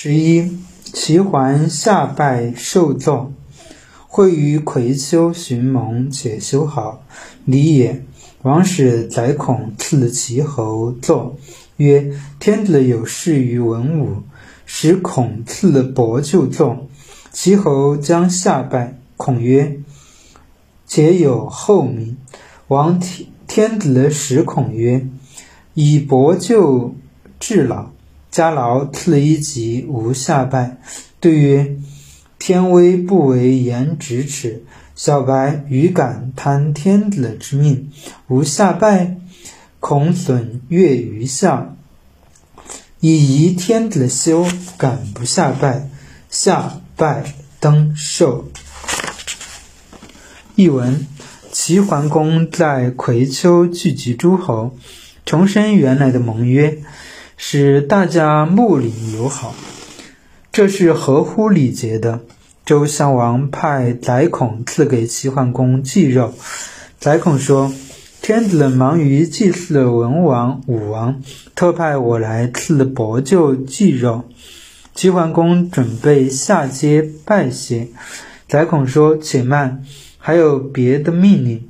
十一，齐桓下拜受奏，会于葵丘寻盟，且修好。礼也。王使宰孔赐齐侯奏，曰：天子有事于文武，使孔赐伯就奏。齐侯将下拜，孔曰：且有后命。王天天子使孔曰：以伯就至老。家劳次一级，无下拜。对曰：天威不为言咫尺，小白愚敢贪天子之命，无下拜，恐损月于下。以疑天子修，敢不下拜？下拜登寿。译文：齐桓公在葵丘聚集诸侯，重申原来的盟约。使大家睦邻友好，这是合乎礼节的。周襄王派宰孔赐给齐桓公祭肉，宰孔说：“天子忙于祭祀文王、武王，特派我来赐伯舅祭肉。”齐桓公准备下阶拜谢，宰孔说：“且慢，还有别的命令。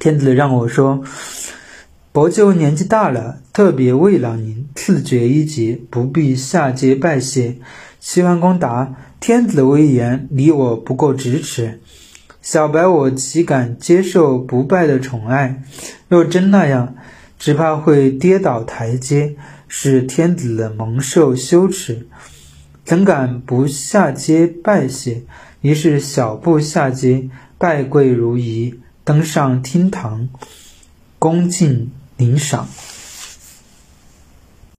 天子让我说。”伯舅年纪大了，特别慰劳您，赐爵一级，不必下阶拜谢。齐桓公答：“天子威严，离我不过咫尺，小白我岂敢接受不拜的宠爱？若真那样，只怕会跌倒台阶，使天子蒙受羞耻。怎敢不下阶拜谢？于是小步下阶，拜跪如仪，登上厅堂，恭敬。领赏。